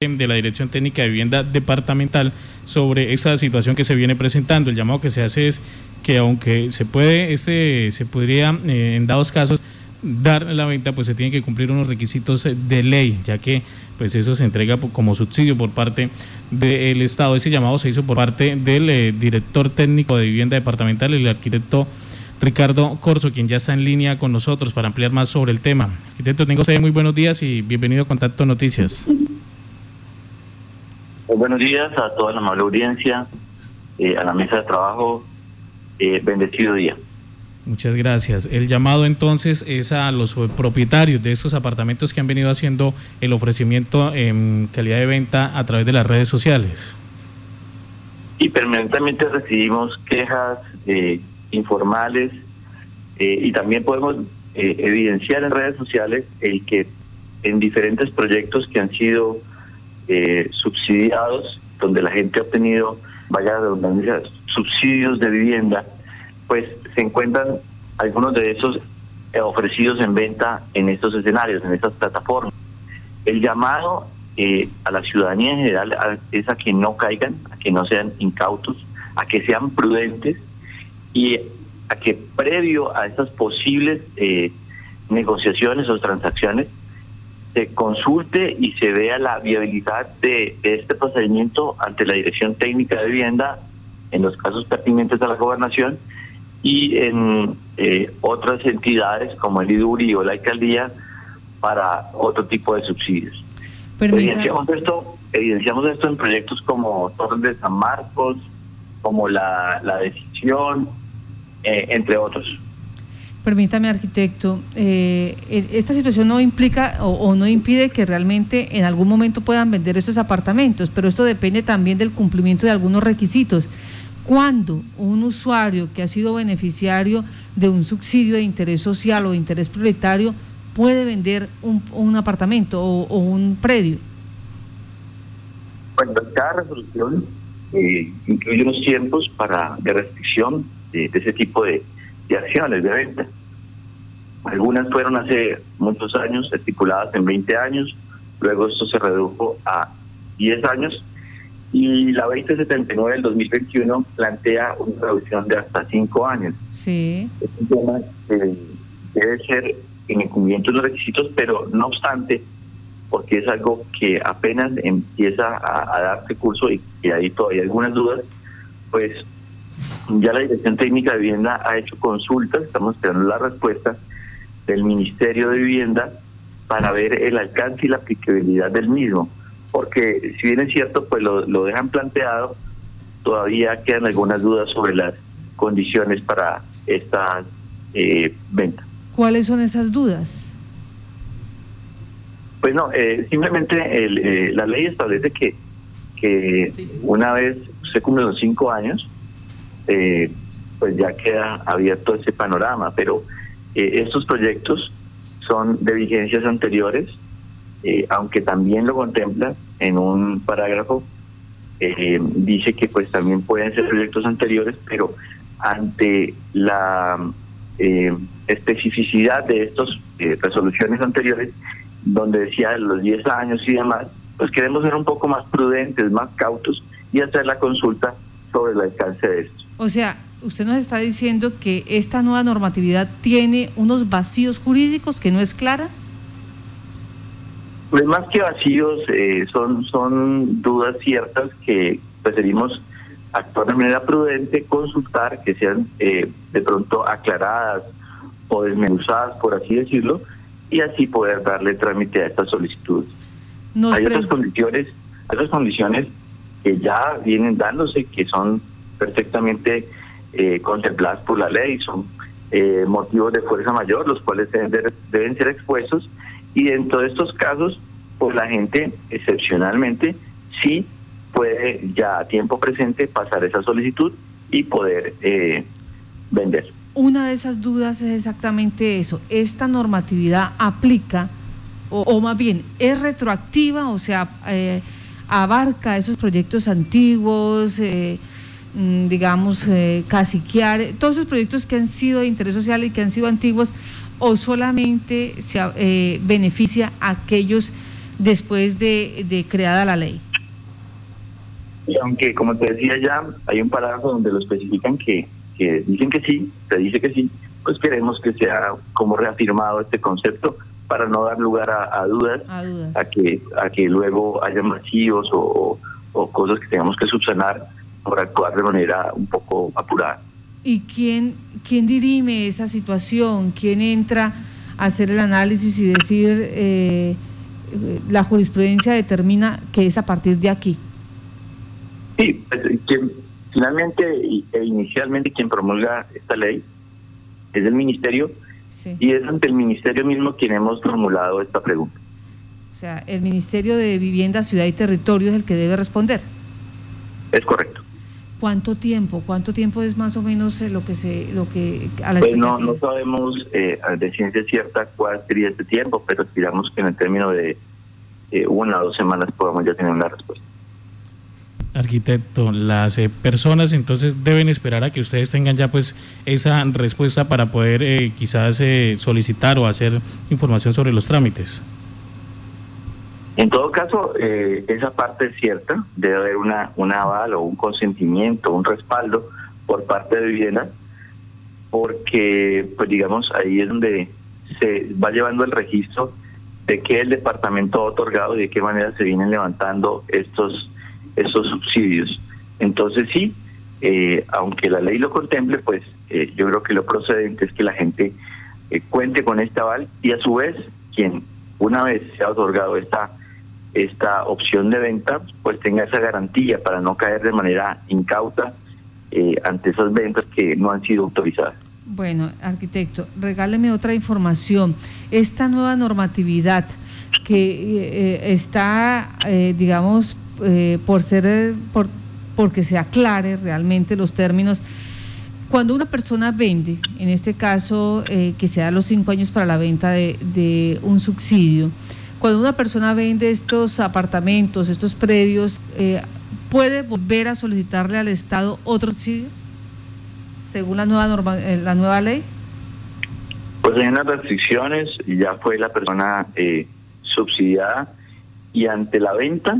de la Dirección Técnica de Vivienda Departamental sobre esa situación que se viene presentando. El llamado que se hace es que aunque se puede, este, se podría eh, en dados casos dar la venta, pues se tienen que cumplir unos requisitos de ley, ya que pues eso se entrega como subsidio por parte del Estado. Ese llamado se hizo por parte del eh, director técnico de vivienda departamental, el arquitecto Ricardo Corso, quien ya está en línea con nosotros para ampliar más sobre el tema. Arquitecto, tengo usted muy buenos días y bienvenido a Contacto Noticias. Buenos días a toda la amable audiencia, eh, a la mesa de trabajo. Eh, bendecido día. Muchas gracias. El llamado entonces es a los propietarios de esos apartamentos que han venido haciendo el ofrecimiento en calidad de venta a través de las redes sociales. Y permanentemente recibimos quejas eh, informales y también podemos evidenciar en redes sociales el que en diferentes proyectos que han sido eh, subsidiados, donde la gente ha obtenido, vaya redundancia, subsidios de vivienda, pues se encuentran algunos de esos eh, ofrecidos en venta en estos escenarios, en estas plataformas. El llamado eh, a la ciudadanía en general es a que no caigan, a que no sean incautos, a que sean prudentes y a que previo a estas posibles negociaciones o transacciones se consulte y se vea la viabilidad de, este procedimiento ante la Dirección Técnica de Vivienda en los casos pertinentes a la gobernación y en eh, otras entidades como el IDURI o la alcaldía para otro tipo de subsidios. Evidenciamos esto, evidenciamos esto en proyectos como Torres de San Marcos, como la, la Decisión, eh, entre otros. Permítame, arquitecto, eh, e, esta situación no implica o, no impide que realmente en algún momento puedan vender estos apartamentos, pero esto depende también del cumplimiento de algunos requisitos. ¿Cuándo un usuario que ha sido beneficiario de un subsidio de interés social o de interés prioritario puede vender un, apartamento o, un predio? Bueno, cada resolución eh, incluye unos tiempos para de restricción de ese tipo de de acciones de venta. Algunas fueron hace muchos años, estipuladas en 20 años, luego esto se redujo a 10 años y la 2079 del 2021 plantea una reducción de hasta 5 años. Sí. Es un tema que debe ser en el cumplimiento de los requisitos, pero no obstante, porque es algo que apenas empieza a, a darse curso y, y hay todavía algunas dudas, pues ya la Dirección Técnica de Vivienda ha hecho consultas, estamos esperando la respuesta del Ministerio de Vivienda para ver el alcance y la aplicabilidad del mismo. Porque si bien es cierto, pues lo, dejan planteado, todavía quedan algunas dudas sobre las condiciones para esta eh, venta. ¿Cuáles son esas dudas? Pues no, eh, simplemente eh, la ley establece que, que una vez se cumplen los cinco años, eh, pues ya queda abierto ese panorama. Pero eh, estos proyectos son de vigencias anteriores, eh, aunque también lo contempla en un parágrafo, dice que pues también pueden ser proyectos anteriores, pero ante la especificidad de estas resoluciones anteriores, donde decía los 10 años y demás, pues queremos ser un poco más prudentes, más cautos y hacer la consulta sobre el alcance de esto. O sea, usted nos está diciendo que esta nueva normatividad tiene unos vacíos jurídicos que no es clara. Pues más que vacíos, eh, son, son dudas ciertas que preferimos actuar de manera prudente, consultar, que sean eh, de pronto aclaradas o desmenuzadas, por así decirlo, y así poder darle trámite a estas solicitudes. hay otras condiciones, hay otras condiciones que ya vienen dándose, que son perfectamente eh, contempladas por la ley, son eh, motivos de fuerza mayor, los cuales deben, ser expuestos, y dentro de estos casos, pues la gente excepcionalmente sí puede ya a tiempo presente pasar esa solicitud y poder eh, vender. Una de esas dudas es exactamente eso. ¿Esta normatividad aplica, o, más bien, es retroactiva, o sea, abarca esos proyectos antiguos? Eh, digamos, eh, caciquear, todos esos proyectos que han sido de interés social y que han sido antiguos, o solamente se eh, beneficia a aquellos después de, de creada la ley. Y aunque, como te decía ya, hay un parágrafo donde lo especifican que, que dicen que sí, se dice que sí, pues queremos que sea como reafirmado este concepto para no dar lugar a, dudas, a, que a que luego haya vacíos o, cosas que tengamos que subsanar por actuar de manera un poco apurada. ¿Y quién, quién dirime esa situación? ¿Quién entra a hacer el análisis y decir eh, la jurisprudencia determina que es a partir de aquí? Sí, pues, quien, finalmente e inicialmente quien promulga esta ley es el ministerio y es ante el ministerio mismo quien hemos formulado esta pregunta. O sea, el Ministerio de Vivienda, Ciudad y Territorio es el que debe responder. Es correcto. ¿Cuánto tiempo? ¿Cuánto tiempo es más o menos eh, lo que se, lo que a la pues no, no sabemos eh, de ciencia cierta cuál sería este tiempo, pero esperamos que en el término de eh, una o dos semanas podamos ya tener una respuesta arquitecto, las eh, personas entonces deben esperar a que ustedes tengan ya pues esa respuesta para poder eh, quizás eh, solicitar o hacer información sobre los trámites. En todo caso, esa parte es cierta, debe haber una, un aval o un consentimiento, un respaldo por parte de vivienda, porque pues digamos ahí es donde se va llevando el registro de qué el departamento ha otorgado y de qué manera se vienen levantando estos esos subsidios. Entonces sí, eh, aunque la ley lo contemple, pues eh, yo creo que lo procedente es que la gente eh, cuente con este aval y a su vez quien una vez se ha otorgado esta esta opción de venta, pues tenga esa garantía para no caer de manera incauta ante esas ventas que no han sido autorizadas. Bueno, arquitecto, regáleme otra información. Esta nueva normatividad que está, digamos, eh, por ser, eh, por, porque se aclare realmente los términos. Cuando una persona vende, en este caso eh, que sea los cinco años para la venta de, un subsidio, cuando una persona vende estos apartamentos, estos predios, ¿puede volver a solicitarle al Estado otro subsidio? Según la nueva, norma, la nueva ley. Pues hay unas restricciones, ya fue la persona subsidiada y ante la venta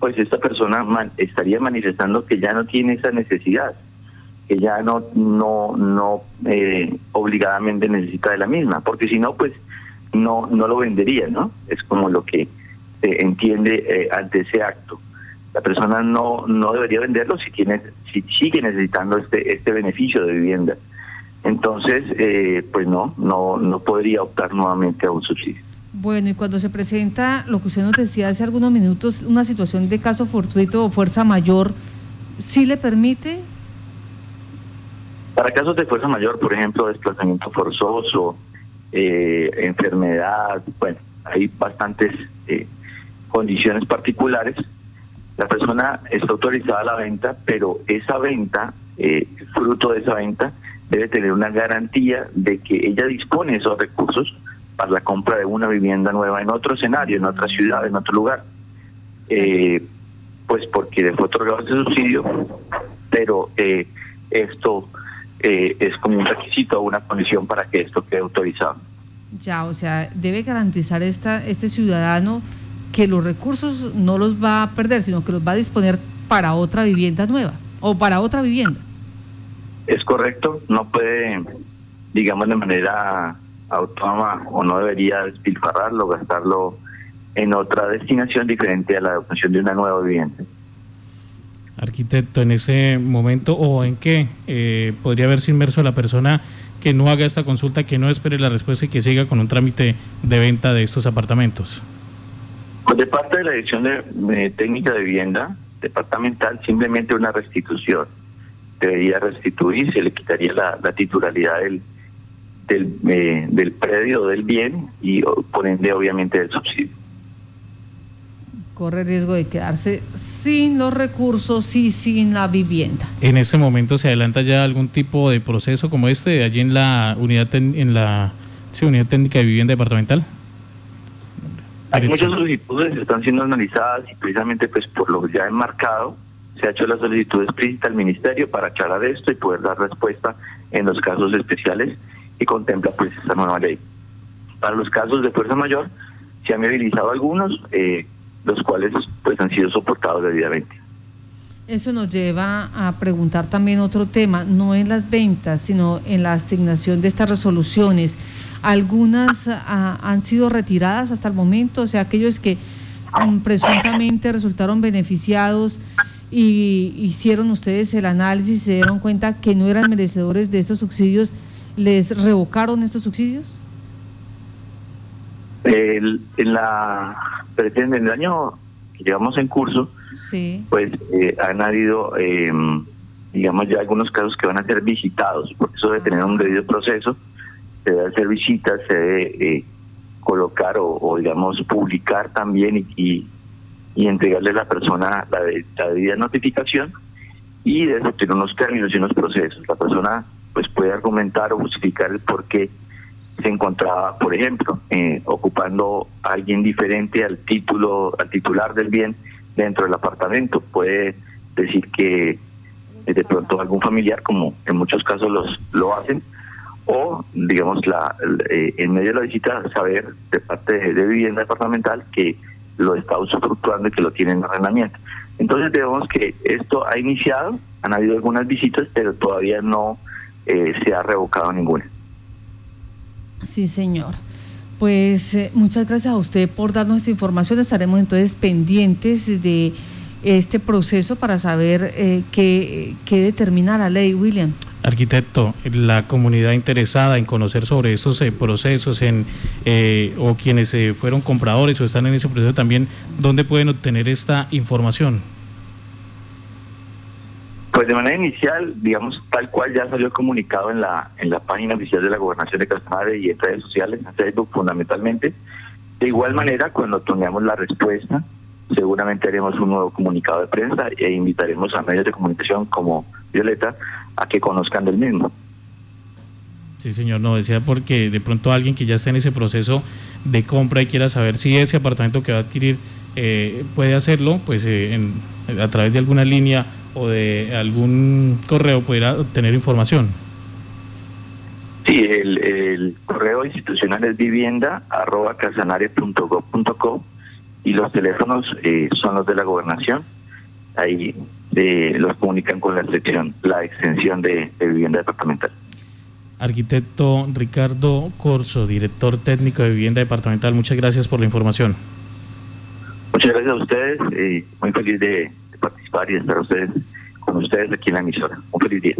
pues esta persona estaría manifestando que ya no tiene esa necesidad, que ya no no no eh, obligadamente necesita de la misma, porque si no, pues no no lo vendería, ¿no? Es como lo que se entiende eh, ante ese acto. La persona no no debería venderlo si tiene si sigue necesitando este este beneficio de vivienda. Entonces, eh, pues no no no podría optar nuevamente a un subsidio. Bueno, y cuando se presenta lo que usted nos decía hace algunos minutos, una situación de caso fortuito o fuerza mayor, ¿sí le permite? Para casos de fuerza mayor, por ejemplo, desplazamiento forzoso, eh, enfermedad, bueno, hay bastantes eh, condiciones particulares. La persona está autorizada a la venta, pero esa venta, eh, fruto de esa venta, debe tener una garantía de que ella dispone de esos recursos para la compra de una vivienda nueva en otro escenario, en otra ciudad, en otro lugar. Eh, pues porque le fue otorgado ese subsidio, pero eh, esto eh, es como un requisito o una condición para que esto quede autorizado. Ya, o sea, debe garantizar esta, este ciudadano que los recursos no los va a perder, sino que los va a disponer para otra vivienda nueva o para otra vivienda. Es correcto, no puede, digamos, de manera autónoma o no debería despilfarrarlo, gastarlo en otra destinación diferente a la adopción de una nueva vivienda. Arquitecto, en ese momento o en qué eh, podría haberse inmerso la persona que no haga esta consulta, que no espere la respuesta y que siga con un trámite de venta de estos apartamentos. Pues de parte de la Dirección de, Técnica de Vivienda Departamental, simplemente una restitución. Debería restituir, se le quitaría la titularidad del, del, eh, del predio del bien y por ende obviamente del subsidio. Corre riesgo de quedarse sin los recursos y sin la vivienda. En este momento se adelanta ya algún tipo de proceso como este allí en la unidad en la unidad técnica de vivienda departamental. Hay muchas solicitudes que están siendo analizadas y precisamente pues por lo ya enmarcado se ha hecho la solicitud explícita al ministerio para aclarar esto y poder dar respuesta en los casos especiales y contempla pues esta nueva ley. Para los casos de fuerza mayor, se han movilizado algunos, eh, los cuales pues han sido soportados debidamente. Eso nos lleva a preguntar también otro tema, no en las ventas, sino en la asignación de estas resoluciones. Algunas ah, han sido retiradas hasta el momento, o sea, aquellos que mm, presuntamente resultaron beneficiados y hicieron ustedes el análisis y se dieron cuenta que no eran merecedores de estos subsidios, ¿les revocaron estos subsidios? El, en la en el año que llevamos en curso, pues eh, han habido, em, digamos, ya algunos casos que van a ser visitados, porque eso debe tener un debido proceso, se debe hacer visitas, se debe eh, colocar o, digamos, publicar también y, y, entregarle a la persona la, la debida notificación y debe tener unos términos y unos procesos. La persona pues puede argumentar o justificar el por qué se encontraba, por ejemplo, eh, ocupando alguien diferente al título, al titular del bien dentro del apartamento. Puede decir que eh, de pronto algún familiar, como en muchos casos los lo hacen, o digamos la eh, en medio de la visita saber de parte de, vivienda departamental que lo está usufructuando y que lo tiene en arrendamiento. Entonces vemos que esto ha iniciado, han habido algunas visitas, pero todavía no se ha revocado ninguna. Sí, señor. Pues eh, muchas gracias a usted por darnos esta información. Estaremos entonces pendientes de este proceso para saber eh, qué, determina la ley, William. Arquitecto, la comunidad interesada en conocer sobre estos eh, procesos en, o quienes fueron compradores o están en ese proceso también, ¿dónde pueden obtener esta información? Pues de manera inicial, digamos, tal cual ya salió comunicado en la en la página oficial de la Gobernación de Casanare y en redes sociales, en Facebook fundamentalmente. De igual manera, cuando tengamos la respuesta, seguramente haremos un nuevo comunicado de prensa e invitaremos a medios de comunicación como Violeta a que conozcan del mismo. Sí, señor, no decía porque de pronto alguien que ya está en ese proceso de compra y quiera saber si ese apartamento que va a adquirir eh, puede hacerlo, pues eh, a través de alguna línea o de algún correo pudiera obtener información. Sí, el, correo institucional es vivienda arroba y los teléfonos eh, son los de la gobernación. Ahí eh, los comunican con la extensión, la extensión de, de vivienda departamental. Arquitecto Ricardo Corso, director técnico de vivienda departamental, muchas gracias por la información. Muchas gracias a ustedes, muy feliz de, participar y estar ustedes con ustedes aquí en la emisora. Un feliz día.